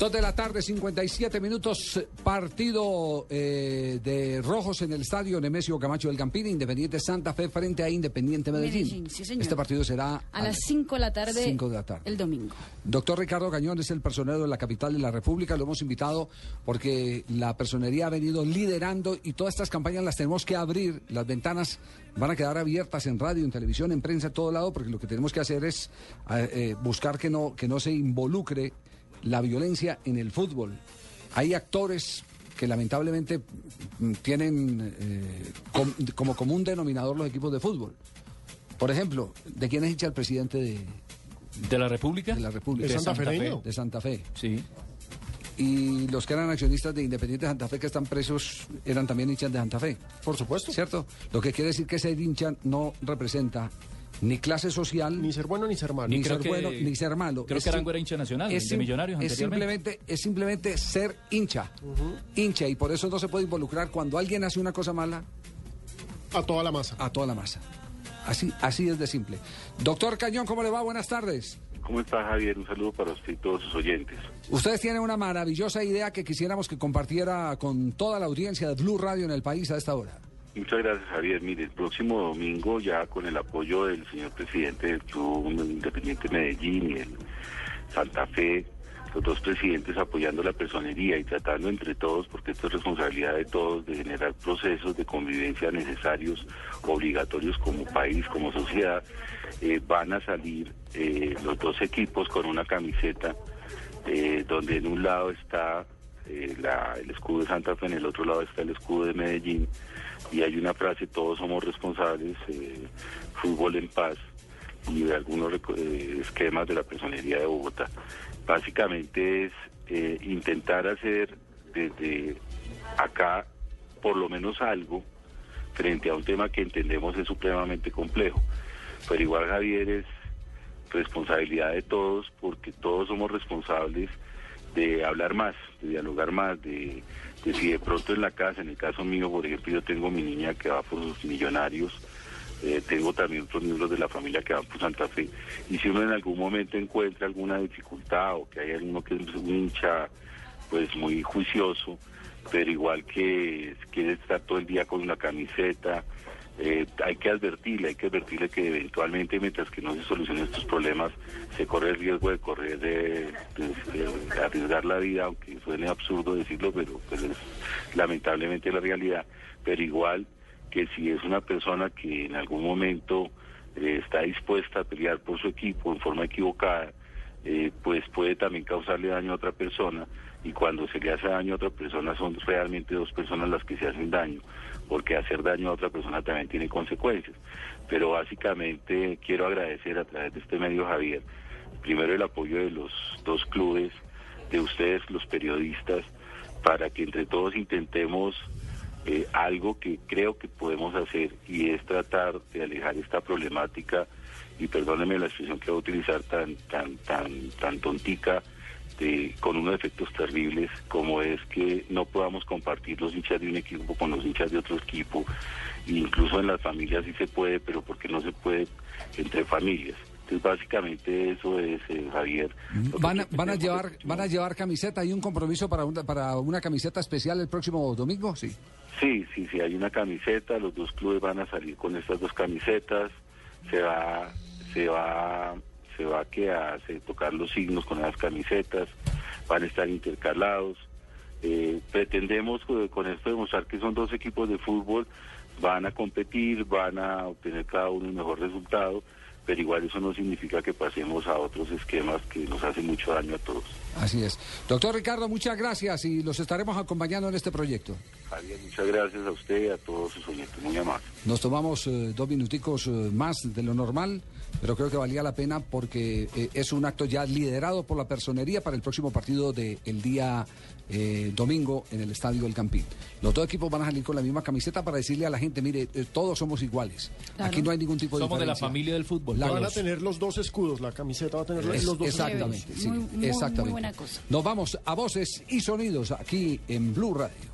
Dos de la tarde, 57 minutos, partido eh, de rojos en el estadio Nemesio Camacho del Campín, Independiente Santa Fe frente a Independiente Medellín. Medellín, sí, señor. Este partido será A las 5 de la tarde. cinco de la tarde. El domingo. Doctor Ricardo Cañón es el personero de la capital de la República, lo hemos invitado porque la personería ha venido liderando y todas estas campañas las tenemos que abrir, las ventanas van a quedar abiertas en radio, en televisión, en prensa, en todo lado, porque lo que tenemos que hacer es eh, eh, buscar que no, que no se involucre la violencia en el fútbol. Hay actores que lamentablemente mm, tienen eh, com- como común denominador los equipos de fútbol. Por ejemplo, ¿de quién es hincha el presidente de, ¿De la República? de la República? De Santa Fe. De Santa Fe. Sí. Y los que eran accionistas de Independiente Santa Fe que están presos eran también hinchas de Santa Fe. Por supuesto. ¿Cierto? Lo que quiere decir que ser hincha no representa ni clase social, Ni ser bueno ni ser malo. ni ser que- bueno, ni ser malo. creo Es que Arango era hincha nacional, es de Millonarios es simplemente, es simplemente ser hincha. Hincha. Y por eso no se puede involucrar cuando alguien hace una cosa mala A toda la masa. a toda la masa. Así, así es de simple. Doctor Cañón, ¿cómo le va? Buenas tardes. ¿Cómo está Javier? Un saludo para usted y todos sus oyentes. Ustedes tienen una maravillosa idea que quisiéramos que compartiera con toda la audiencia de Blue Radio en el país a esta hora. Muchas gracias Javier. Mire, el próximo domingo ya con el apoyo del señor presidente del Club Independiente Medellín y el Santa Fe, los dos presidentes apoyando la personería y tratando entre todos, porque esto es responsabilidad de todos, de generar procesos de convivencia necesarios, obligatorios como país, como sociedad, eh, van a salir eh, los dos equipos con una camiseta eh, donde en un lado está eh, el escudo de Santa Fe, en el otro lado está el escudo de Medellín, y hay una frase, todos somos responsables, eh, fútbol en paz, y de algunos eh, esquemas de la personería de Bogotá. Básicamente es intentar hacer desde acá por lo menos algo frente a un tema que entendemos es supremamente complejo. Pero igual Javier es responsabilidad de todos porque todos somos responsables de hablar más, de dialogar más, de, si de pronto en la casa, en el caso mío, por ejemplo, yo tengo mi niña que va por sus millonarios, eh, tengo también otros miembros de la familia que van por Santa Fe, y si uno en algún momento encuentra alguna dificultad o que hay alguno que es un hincha pues muy juicioso, pero igual que quiere estar todo el día con una camiseta, eh, hay que advertirle, hay que advertirle que eventualmente mientras que no se solucionen estos problemas, se corre el riesgo de correr, de, arriesgar la vida, aunque suene absurdo decirlo, pero, pero es lamentablemente la realidad, pero igual que si es una persona que en algún momento eh, está dispuesta a pelear por su equipo en forma equivocada, eh, pues puede también causarle daño a otra persona y cuando se le hace daño a otra persona son realmente dos personas las que se hacen daño, porque hacer daño a otra persona también tiene consecuencias. Pero básicamente quiero agradecer a través de este medio, Javier, primero el apoyo de los dos clubes, de ustedes, los periodistas, para que entre todos intentemos eh, algo que creo que podemos hacer y es tratar de alejar esta problemática y perdónenme la expresión que voy a utilizar tan tan tan tan tontica con unos efectos terribles como es que no podamos compartir los hinchas de un equipo con los hinchas de otro equipo. Incluso en las familias sí se puede pero porque no se puede entre familias entonces básicamente eso es eh, Javier ¿Van a, van a llevar van a llevar camiseta? ¿Hay un compromiso para una, para una camiseta especial el próximo domingo? Sí. Sí, sí, sí, hay una camiseta, los dos clubes van a salir con estas dos camisetas, se va, se va, se va a se tocar los signos con las camisetas, van a estar intercalados. Eh, pretendemos eh, con esto demostrar que son dos equipos de fútbol, van a competir, van a obtener cada uno un mejor resultado, pero igual eso no significa que pasemos a otros esquemas que nos hacen mucho daño a todos. Así es. Doctor Ricardo, muchas gracias y los estaremos acompañando en este proyecto. Javier, muchas gracias a usted y a todos sus oyentes, muy amables. Nos tomamos eh, dos minuticos eh, más de lo normal, pero creo que valía la pena porque eh, es un acto ya liderado por la personería para el próximo partido del día eh, domingo en el Estadio del Campín. Los dos equipos van a salir con la misma camiseta para decirle a la gente, mire, eh, todos somos iguales. Claro. Aquí no hay ningún tipo de Somos de la familia del fútbol. La- Van a tener los dos escudos, la camiseta va a tener Es- los dos exactamente, escudos. sí, Muy- muy- muy exactamente. buena cosa. Nos vamos a voces y sonidos aquí en Blue Radio.